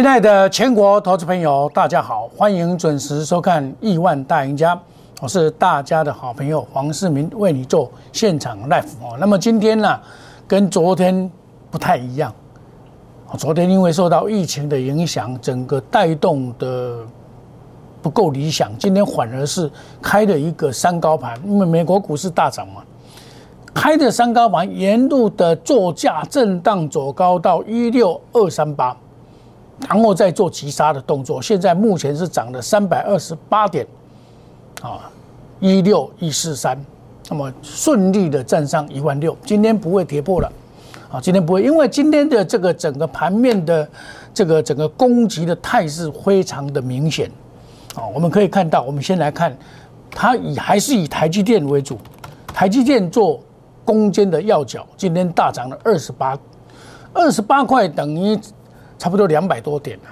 亲爱的全国投资朋友，大家好，欢迎准时收看《亿万大赢家》，我是大家的好朋友黄世明，为你做现场 live 哦。那么今天呢，跟昨天不太一样，昨天因为受到疫情的影响，整个带动的不够理想，今天反而是开了一个三高盘，因为美国股市大涨嘛，开的三高盘沿路的作价震荡走高到一六二三八。然后再做急杀的动作，现在目前是涨了三百二十八点，啊，一六一四三，那么顺利的站上一万六，今天不会跌破了，啊，今天不会，因为今天的这个整个盘面的这个整个攻击的态势非常的明显，啊，我们可以看到，我们先来看，它以还是以台积电为主，台积电做攻坚的要角，今天大涨了二十八，二十八块等于。差不多两百多点了，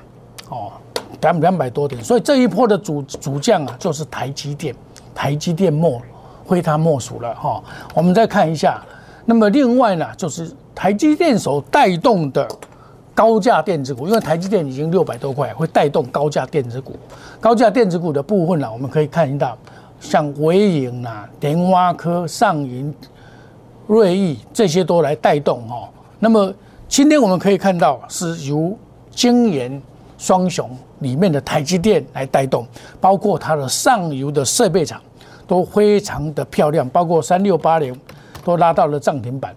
哦，两两百多点，所以这一波的主主将啊，就是台积电，台积电莫非他莫属了哈。我们再看一下，那么另外呢，就是台积电所带动的高价电子股，因为台积电已经六百多块，会带动高价电子股。高价电子股的部分呢，我们可以看到，像微影啊、联挖科、上银、瑞昱这些都来带动哦。那么今天我们可以看到是由晶圆双雄里面的台积电来带动，包括它的上游的设备厂都非常的漂亮，包括三六八零都拉到了涨停板。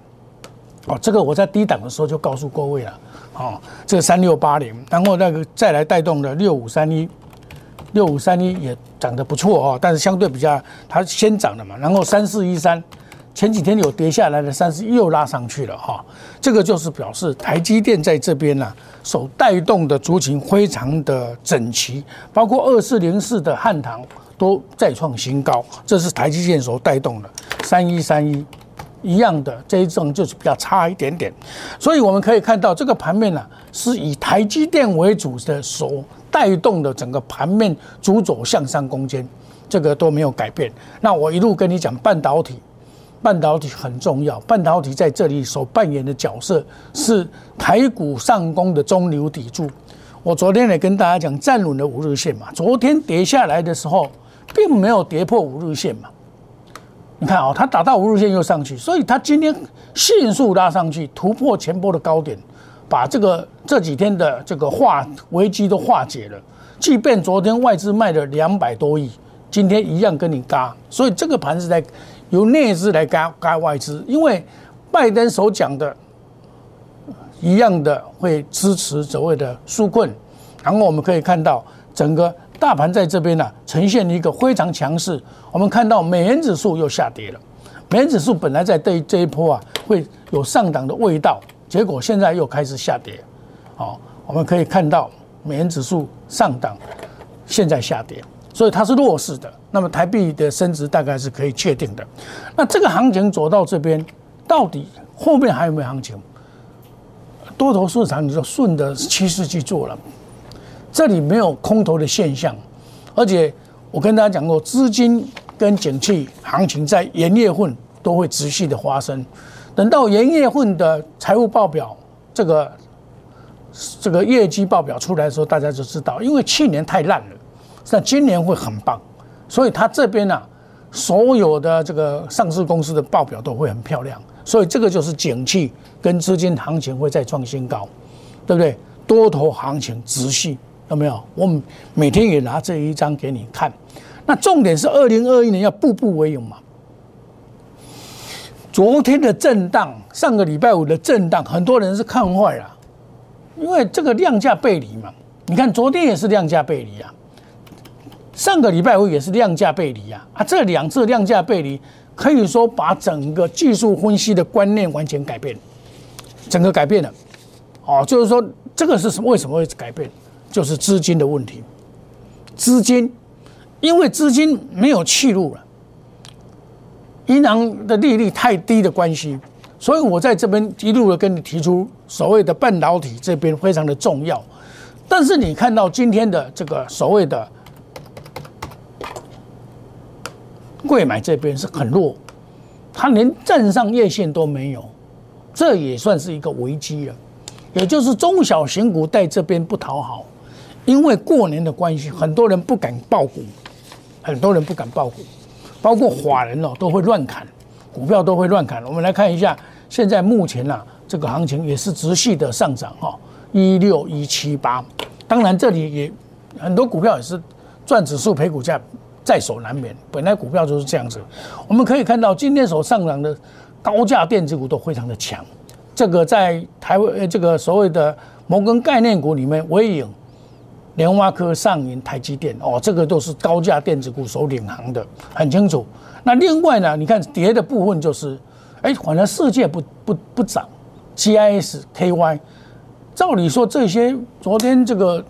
哦，这个我在低档的时候就告诉各位了。哦，这个三六八零，然后那个再来带动的六五三一，六五三一也涨得不错哦，但是相对比较它先涨的嘛，然后三四一三。前几天有跌下来的，三十又拉上去了哈，这个就是表示台积电在这边呢，所带动的族群非常的整齐，包括二四零四的汉唐都再创新高，这是台积电所带动的。三一三一一样的这一种就是比较差一点点，所以我们可以看到这个盘面呢，是以台积电为主的所带动的整个盘面主走向上攻坚，这个都没有改变。那我一路跟你讲半导体。半导体很重要，半导体在这里所扮演的角色是台股上攻的中流砥柱。我昨天也跟大家讲，站稳了五日线嘛，昨天跌下来的时候，并没有跌破五日线嘛。你看啊，它打到五日线又上去，所以它今天迅速拉上去，突破前波的高点，把这个这几天的这个化危机都化解了。即便昨天外资卖了两百多亿，今天一样跟你嘎，所以这个盘是在。由内资来干干外资，因为拜登所讲的一样的会支持所谓的纾困，然后我们可以看到整个大盘在这边呢呈现一个非常强势。我们看到美元指数又下跌了，美元指数本来在这这一波啊会有上涨的味道，结果现在又开始下跌。好，我们可以看到美元指数上涨，现在下跌。所以它是弱势的，那么台币的升值大概是可以确定的。那这个行情走到这边，到底后面还有没有行情？多头市场你就顺着趋势去做了，这里没有空头的现象，而且我跟大家讲过，资金跟景气行情在元月份都会持续的发生。等到元月份的财务报表这个这个业绩报表出来的时候，大家就知道，因为去年太烂了。那今年会很棒，所以它这边呢，所有的这个上市公司的报表都会很漂亮，所以这个就是景气跟资金行情会再创新高，对不对？多头行情直系有没有？我们每天也拿这一张给你看。那重点是二零二一年要步步为营嘛。昨天的震荡，上个礼拜五的震荡，很多人是看坏了，因为这个量价背离嘛。你看昨天也是量价背离啊。上个礼拜五也是量价背离啊，啊，这两次量价背离可以说把整个技术分析的观念完全改变，整个改变了，哦，就是说这个是什为什么会改变？就是资金的问题，资金因为资金没有去路了，银行的利率太低的关系，所以我在这边一路的跟你提出所谓的半导体这边非常的重要，但是你看到今天的这个所谓的。贵买这边是很弱，它连站上月线都没有，这也算是一个危机了。也就是中小型股在这边不讨好，因为过年的关系，很多人不敢报股，很多人不敢报股，包括华人哦都会乱砍股票，都会乱砍。我们来看一下，现在目前呐，这个行情也是直系的上涨哈，一六一七八。当然这里也很多股票也是赚指数赔股价，在所难免。本来股票就是这样子，我们可以看到今天所上涨的高价电子股都非常的强。这个在台湾这个所谓的摩根概念股里面，微影、联发科、上银、台积电哦，这个都是高价电子股所领航的，很清楚。那另外呢，你看跌的部分就是，哎，反正世界不不不涨，GIS、KY，照理说这些昨天这个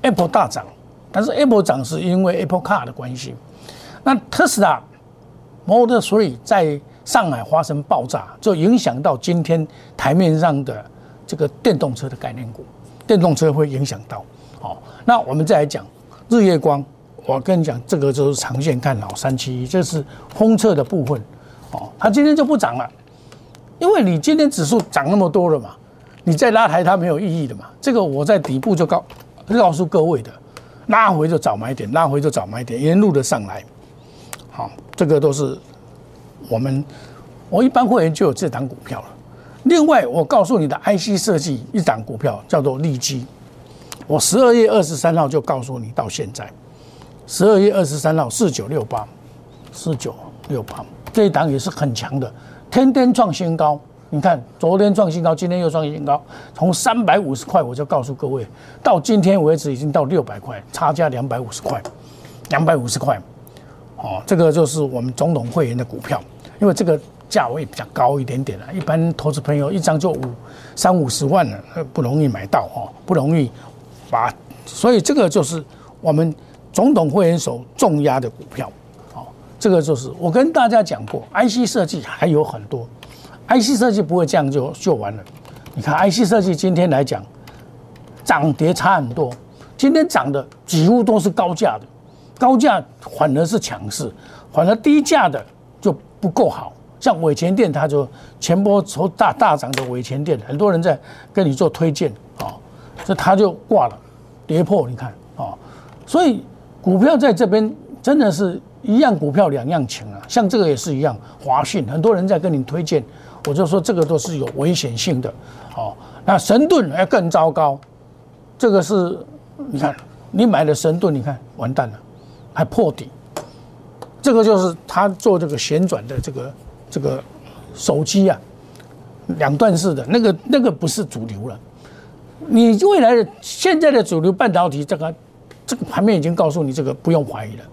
Apple 大涨，但是 Apple 涨是因为 Apple Car 的关系，那特斯拉 Model Three 在。上海发生爆炸，就影响到今天台面上的这个电动车的概念股，电动车会影响到。好，那我们再来讲日月光，我跟你讲，这个就是长线看好三七一，这是封测的部分。哦，它今天就不涨了，因为你今天指数涨那么多了嘛，你再拉抬它没有意义的嘛。这个我在底部就告告诉各位的，拉回就找买点，拉回就找买点，沿路的上来。好，这个都是。我们我一般会员就有这档股票了。另外，我告诉你的 IC 设计一档股票叫做利基，我十二月二十三号就告诉你，到现在十二月二十三号四九六八四九六八这一档也是很强的，天天创新高。你看，昨天创新高，今天又创新高，从三百五十块我就告诉各位，到今天为止已经到六百块，差价两百五十块，两百五十块。哦，这个就是我们总统会员的股票。因为这个价位比较高一点点了，一般投资朋友一张就五三五十万了，不容易买到哦，不容易把，所以这个就是我们总统会员手重压的股票，哦，这个就是我跟大家讲过，IC 设计还有很多，IC 设计不会这样就就完了。你看 IC 设计今天来讲，涨跌差很多，今天涨的几乎都是高价的，高价反而是强势，反而低价的就。不够好，像伟前店，它就前波从大大涨的伟前店，很多人在跟你做推荐啊，这它就挂了，跌破，你看啊，所以股票在这边真的是一样股票两样情啊，像这个也是一样，华讯，很多人在跟你推荐，我就说这个都是有危险性的，哦，那神盾要更糟糕，这个是你看你买的神盾，你看完蛋了，还破底。这个就是他做这个旋转的这个这个手机啊，两段式的那个那个不是主流了。你未来的现在的主流半导体，这个这个盘面已经告诉你，这个不用怀疑了。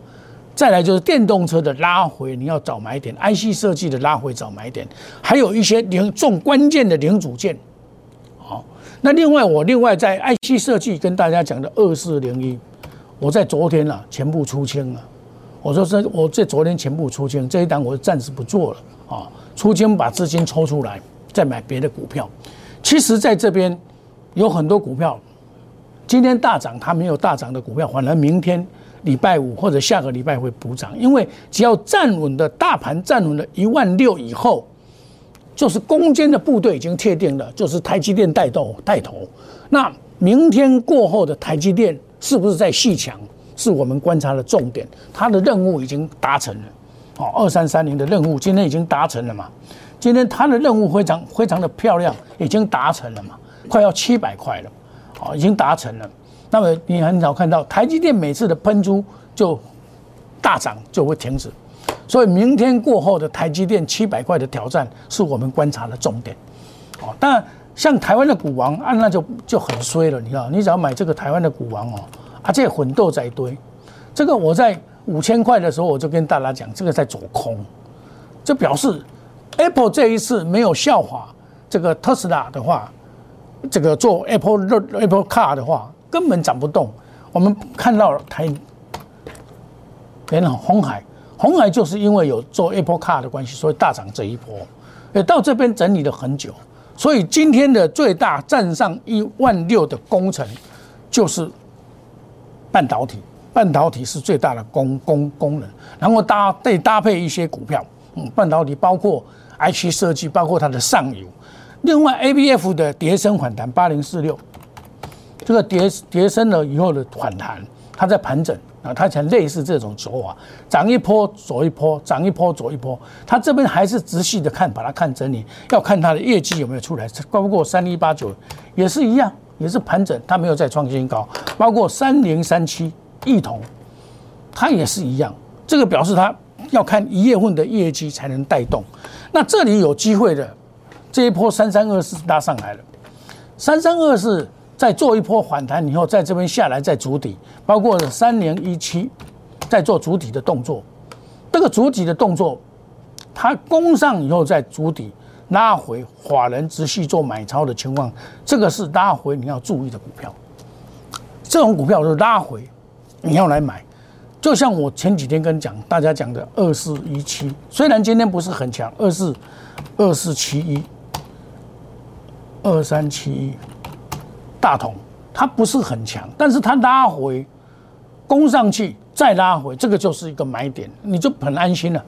再来就是电动车的拉回，你要找买点；IC 设计的拉回找买点，还有一些零重关键的零组件。好，那另外我另外在 IC 设计跟大家讲的二四零一，我在昨天啊全部出清了。我说这我这昨天全部出清，这一单我暂时不做了啊，出清把资金抽出来，再买别的股票。其实在这边有很多股票，今天大涨，它没有大涨的股票，反而明天礼拜五或者下个礼拜会补涨，因为只要站稳的大盘站稳了一万六以后，就是攻坚的部队已经确定了，就是台积电带动带头。那明天过后的台积电是不是在细强？是我们观察的重点，它的任务已经达成了，哦，二三三零的任务今天已经达成了嘛？今天它的任务非常非常的漂亮，已经达成了嘛？快要七百块了，哦，已经达成了。那么你很少看到台积电每次的喷出就大涨就会停止，所以明天过后的台积电七百块的挑战是我们观察的重点，哦，当然像台湾的股王啊，那就就很衰了，你知道，你只要买这个台湾的股王哦。啊，这混斗在堆，这个我在五千块的时候，我就跟大家讲，这个在走空，就表示 Apple 这一次没有效法这个特斯拉的话，这个做 Apple Apple Car 的话，根本涨不动。我们看到台，连红海，红海就是因为有做 Apple Car 的关系，所以大涨这一波，也，到这边整理了很久，所以今天的最大站上一万六的工程就是。半导体，半导体是最大的功功功能，然后搭再搭配一些股票，嗯，半导体包括 IC 设计，包括它的上游，另外，A B F 的叠升反弹八零四六，这个跌跌升了以后的反弹，它在盘整啊，它才类似这种走法，涨一波走一波，涨一波走一波。它这边还是仔细的看，把它看整理，要看它的业绩有没有出来。包括三一八九也是一样，也是盘整，它没有再创新高。包括三零三七一同，它也是一样，这个表示它要看一月份的业绩才能带动。那这里有机会的。这一波三三二四拉上来了，三三二四再做一波反弹以后，在这边下来再筑底，包括三零一七再做筑底的动作，这个筑底的动作，它攻上以后再筑底拉回，法人直续做买超的情况，这个是拉回你要注意的股票。这种股票是拉回，你要来买，就像我前几天跟讲大家讲的二四一七，虽然今天不是很强，二四二四七一。二三七一大同，它不是很强，但是它拉回攻上去再拉回，这个就是一个买点，你就很安心了。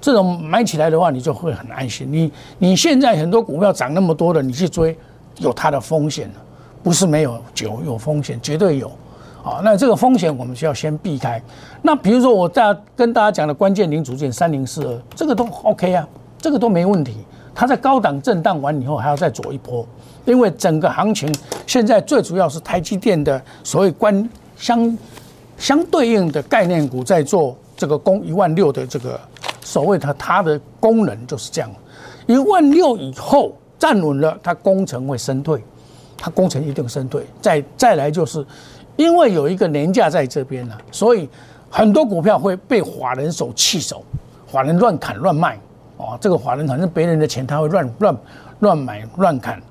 这种买起来的话，你就会很安心。你你现在很多股票涨那么多的，你去追，有它的风险不是没有有有风险，绝对有啊。那这个风险我们需要先避开。那比如说我在跟大家讲的关键零组件三零四二，这个都 OK 啊，这个都没问题。它在高档震荡完以后，还要再走一波，因为整个行情现在最主要是台积电的所谓关相相对应的概念股在做这个攻一万六的这个所谓它它的功能就是这样，一万六以后站稳了，它工程会升退，它工程一定升退。再再来就是因为有一个年假在这边了，所以很多股票会被法人手弃手，法人乱砍乱卖。哦，这个法人反正别人的钱他会乱乱乱买乱砍，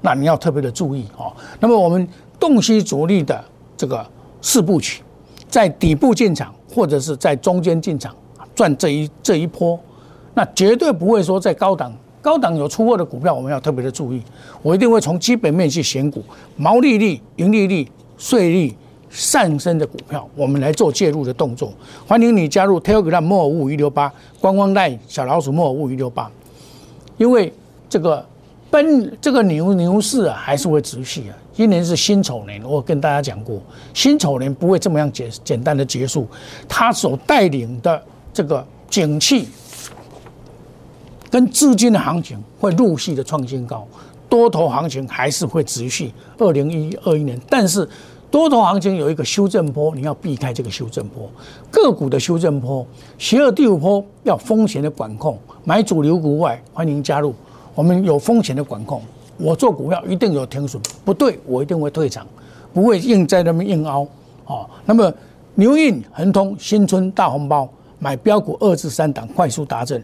那你要特别的注意哦。那么我们洞悉主力的这个四部曲，在底部进场或者是在中间进场赚这一这一波，那绝对不会说在高档高档有出货的股票，我们要特别的注意。我一定会从基本面去选股，毛利率、盈利率、税率。上升的股票，我们来做介入的动作。欢迎你加入 Telegram 莫五五一六八观光带小老鼠莫五五一六八，因为这个奔这个牛牛市啊，还是会持续啊。今年是辛丑年，我跟大家讲过，辛丑年不会这么样简简单的结束，它所带领的这个景气跟资金的行情会陆续的创新高，多头行情还是会持续。二零一二一年，但是。多头行情有一个修正波，你要避开这个修正波。个股的修正波，邪恶第五波要风险的管控。买主流股外，欢迎加入。我们有风险的管控，我做股票一定有停损，不对我一定会退场，不会硬在那边硬凹。哦，那么牛运、恒通、新春大红包，买标股二至三档快速达阵。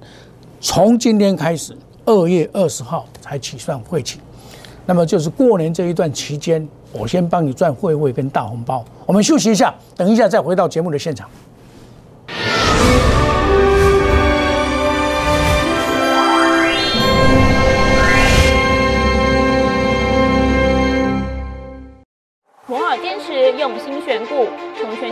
从今天开始，二月二十号才起算会期，那么就是过年这一段期间。我先帮你赚会会跟大红包，我们休息一下，等一下再回到节目的现场。摩尔坚持用心选股，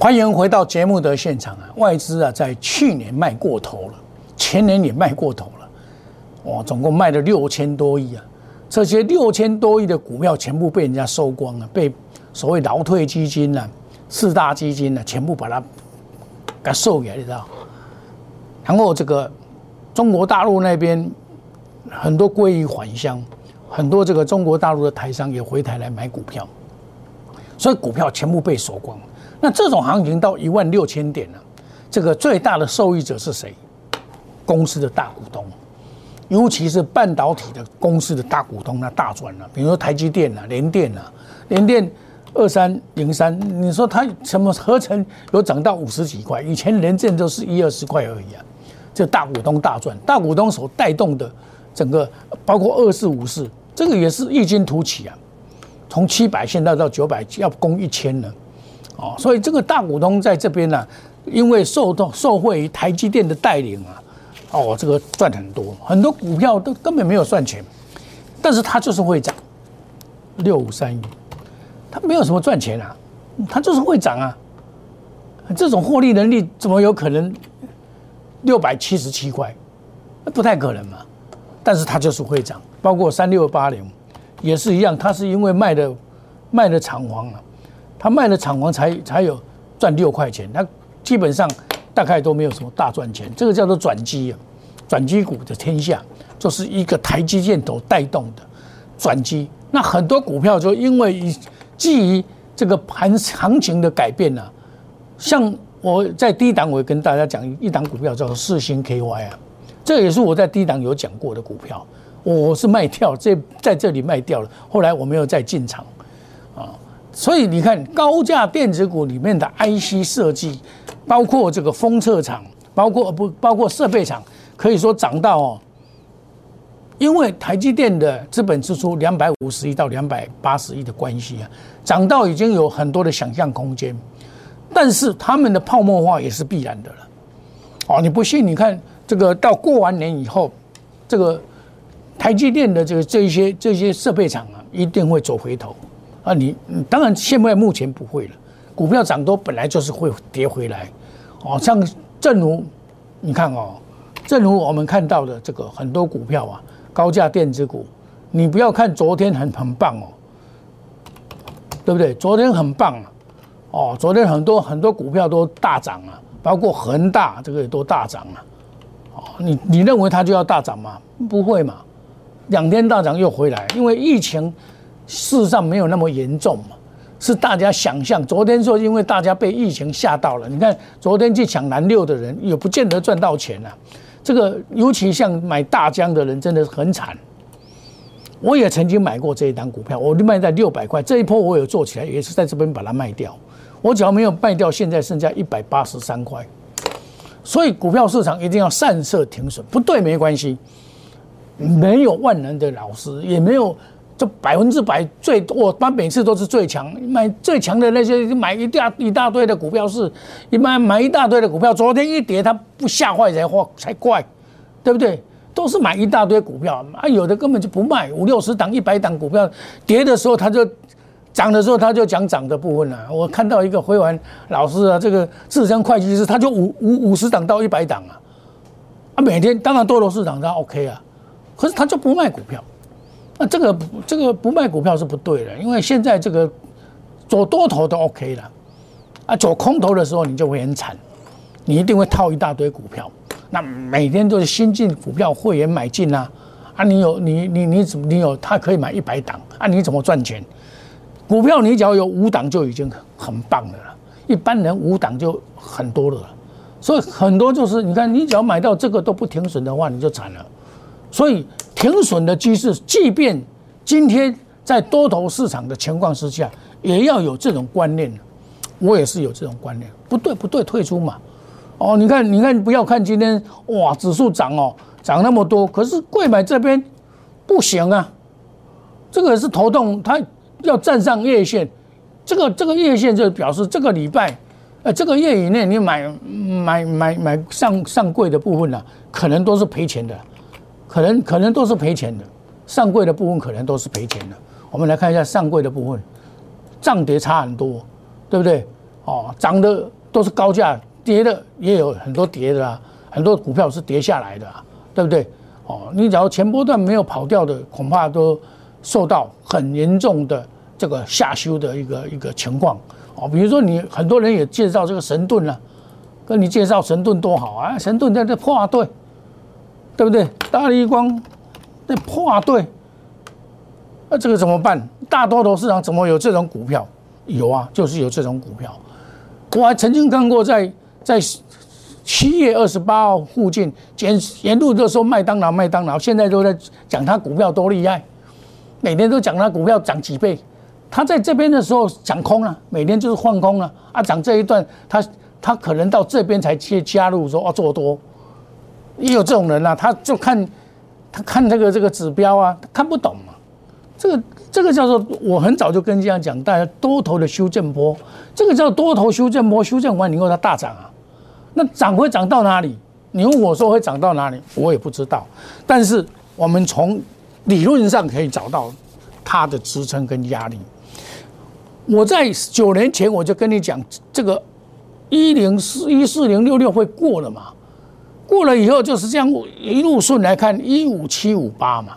欢迎回到节目的现场啊！外资啊，在去年卖过头了，前年也卖过头了，哇，总共卖了六千多亿啊！这些六千多亿的股票全部被人家收光了，被所谓劳退基金呢、四大基金呢，全部把它给收来，你知道？然后这个中国大陆那边很多归于返乡，很多这个中国大陆的台商也回台来买股票，所以股票全部被锁光。那这种行情到一万六千点了，这个最大的受益者是谁？公司的大股东，尤其是半导体的公司的大股东，那大赚了。比如说台积电啊、联电啊、联电二三零三，你说它什么合成有涨到五十几块？以前联电都是一二十块而已啊。这大股东大赚，大股东所带动的整个包括二四五四，这个也是异军突起啊。从七百现在到九百，要攻一千了。哦，所以这个大股东在这边呢，因为受到受惠于台积电的带领啊，哦，这个赚很多，很多股票都根本没有赚钱，但是它就是会涨，六五三一，它没有什么赚钱啊，它就是会涨啊，这种获利能力怎么有可能六百七十七块？不太可能嘛，但是它就是会涨，包括三六八零也是一样，它是因为卖的卖的厂房啊。他卖了厂房才才有赚六块钱，他基本上大概都没有什么大赚钱。这个叫做转机啊，转机股的天下，就是一个台积电头带动的转机。那很多股票就因为基于这个盘行情的改变呢，像我在低档，我跟大家讲一档股票叫做四星 KY 啊，这也是我在低档有讲过的股票，我是卖掉，这在这里卖掉了，后来我没有再进场。所以你看，高价电子股里面的 IC 设计，包括这个封测厂，包括不包括设备厂，可以说涨到哦，因为台积电的资本支出两百五十亿到两百八十亿的关系啊，涨到已经有很多的想象空间。但是他们的泡沫化也是必然的了。哦，你不信？你看这个到过完年以后，这个台积电的这个这一些这些设备厂啊，一定会走回头。啊，你当然现在目前不会了，股票涨多本来就是会跌回来，哦，像正如你看哦，正如我们看到的这个很多股票啊，高价电子股，你不要看昨天很很棒哦，对不对？昨天很棒啊，哦，昨天很多很多股票都大涨啊，包括恒大这个也都大涨啊，哦，你你认为它就要大涨吗？不会嘛，两天大涨又回来，因为疫情。事实上没有那么严重嘛，是大家想象。昨天说因为大家被疫情吓到了，你看昨天去抢蓝六的人也不见得赚到钱啊。这个尤其像买大疆的人真的很惨。我也曾经买过这一单股票，我就卖在六百块。这一波我有做起来，也是在这边把它卖掉。我只要没有卖掉，现在剩下一百八十三块。所以股票市场一定要善设停损，不对没关系。没有万能的老师，也没有。就百分之百最，我他每次都是最强，买最强的那些，买一大一大堆的股票是，一般买一大堆的股票，昨天一跌，他不吓坏才话才怪，对不对？都是买一大堆股票啊，有的根本就不卖，五六十档、一百档股票，跌的时候他就涨的时候他就讲涨的部分了。我看到一个辉煌老师啊，这个智商会计师，他就五五五十档到一百档啊，啊，每天当然多头市场他 OK 啊，可是他就不卖股票。那这个这个不卖股票是不对的，因为现在这个走多头都 OK 了，啊，走空头的时候你就会很惨，你一定会套一大堆股票，那每天都是新进股票会员买进啊，啊，你有你你你怎你有他可以买一百档啊，你怎么赚钱？股票你只要有五档就已经很棒的了，一般人五档就很多了，所以很多就是你看你只要买到这个都不停损的话，你就惨了，所以。停损的机制，即便今天在多头市场的情况之下，也要有这种观念。我也是有这种观念，不对不对，退出嘛。哦，你看你看，不要看今天哇，指数涨哦，涨那么多，可是贵买这边不行啊。这个是头痛，它要站上月线，这个这个月线就表示这个礼拜，呃，这个月以内你买买买买上上柜的部分呢，可能都是赔钱的。可能可能都是赔钱的，上柜的部分可能都是赔钱的。我们来看一下上柜的部分，涨跌差很多，对不对？哦，涨的都是高价，跌的也有很多跌的啊，很多股票是跌下来的，对不对？哦，你只要前波段没有跑掉的，恐怕都受到很严重的这个下修的一个一个情况。哦，比如说你很多人也介绍这个神盾了，跟你介绍神盾多好啊，神盾在这破对。对不对？大力光在破对，那这个怎么办？大多头市场怎么有这种股票？有啊，就是有这种股票。我还曾经看过在在七月二十八号附近沿沿路都说麦当劳麦当劳，现在都在讲它股票多厉害，每天都讲它股票涨几倍。他在这边的时候讲空了，每天就是放空了啊，涨这一段他他可能到这边才去加入说哦做多，也有这种人啊，他就看他看这个这个指标啊，看不懂嘛。这个这个叫做我很早就跟这样讲，大家多头的修正波，这个叫多头修正波，修正完以后它大涨啊，那涨会涨到哪里？你问我说会涨到哪里，我也不知道。但是我们从理论上可以找到它的支撑跟压力。我在九年前我就跟你讲，这个一零四一四零六六会过了嘛？过了以后就是这样一路顺来看一五七五八嘛，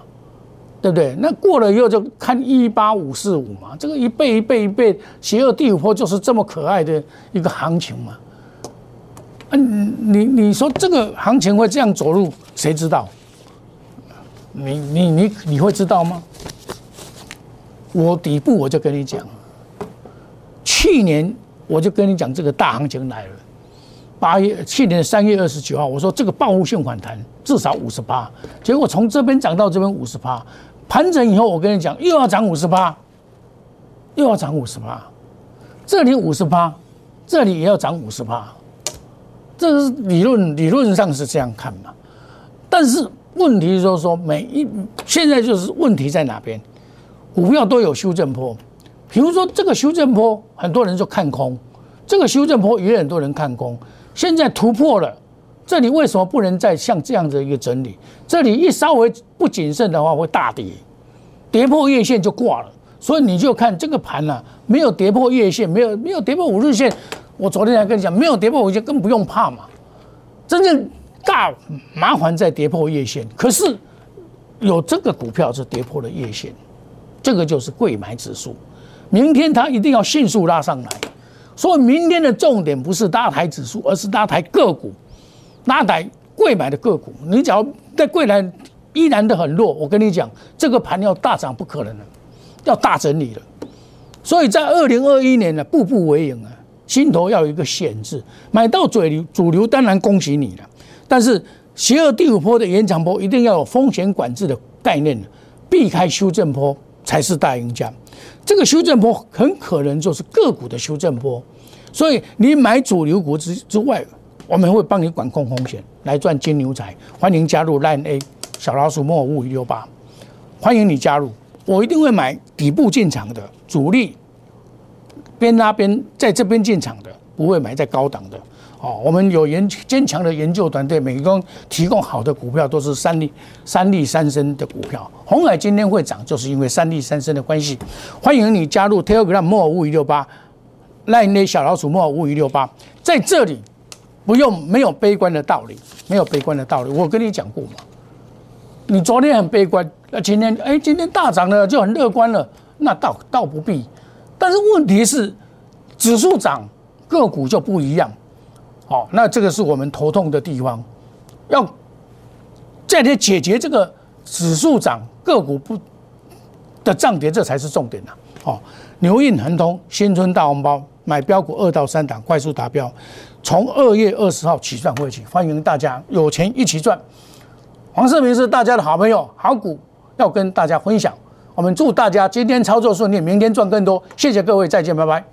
对不对？那过了以后就看一八五四五嘛，这个一倍一倍一倍，邪恶第五波就是这么可爱的一个行情嘛。嗯，你你说这个行情会这样走路，谁知道？你你你你会知道吗？我底部我就跟你讲。去年我就跟你讲，这个大行情来了。八月去年三月二十九号，我说这个报复性反弹至少五十八，结果从这边涨到这边五十八，盘整以后，我跟你讲又要涨五十八，又要涨五十八，这里五十八，这里也要涨五十八，这是理论理论上是这样看嘛？但是问题就是说，每一现在就是问题在哪边？股票都有修正坡。比如说这个修正坡，很多人就看空；这个修正坡也有很多人看空。现在突破了，这里为什么不能再像这样的一个整理？这里一稍微不谨慎的话，会大跌，跌破月线就挂了。所以你就看这个盘呢，没有跌破月线，没有没有跌破五日线。我昨天还跟你讲，没有跌破五日线，更不用怕嘛。真正大麻烦在跌破月线，可是有这个股票是跌破了月线，这个就是贵买指数。明天它一定要迅速拉上来，所以明天的重点不是拉抬指数，而是拉抬个股，拉抬贵买的个股。你只要在贵来依然的很弱，我跟你讲，这个盘要大涨不可能了，要大整理了。所以在二零二一年呢，步步为营啊，心头要有一个险字，买到嘴里主流当然恭喜你了，但是邪恶第五波的延长波一定要有风险管制的概念，避开修正波才是大赢家。这个修正波很可能就是个股的修正波，所以你买主流股之之外，我们会帮你管控风险，来赚金牛仔。欢迎加入 Line A 小老鼠莫五五六八，欢迎你加入，我一定会买底部进场的主力，边拉边在这边进场的，不会买在高档的。哦，我们有研坚强的研究团队，每个提供好的股票都是三利三利三升的股票。红海今天会涨，就是因为三利三升的关系。欢迎你加入 Telegram 莫五五六八，赖内小老鼠莫五五六八，在这里不用没有悲观的道理，没有悲观的道理。我跟你讲过嘛，你昨天很悲观，那今天哎今天大涨了就很乐观了，那倒倒不必。但是问题是指数涨，个股就不一样。好，那这个是我们头痛的地方，要再来解决这个指数涨个股不的涨跌，这才是重点呐。好，牛运恒通新春大红包，买标股二到三档快速达标，从二月二十号起算会起，欢迎大家有钱一起赚。黄世明是大家的好朋友，好股要跟大家分享。我们祝大家今天操作顺利，明天赚更多。谢谢各位，再见，拜拜。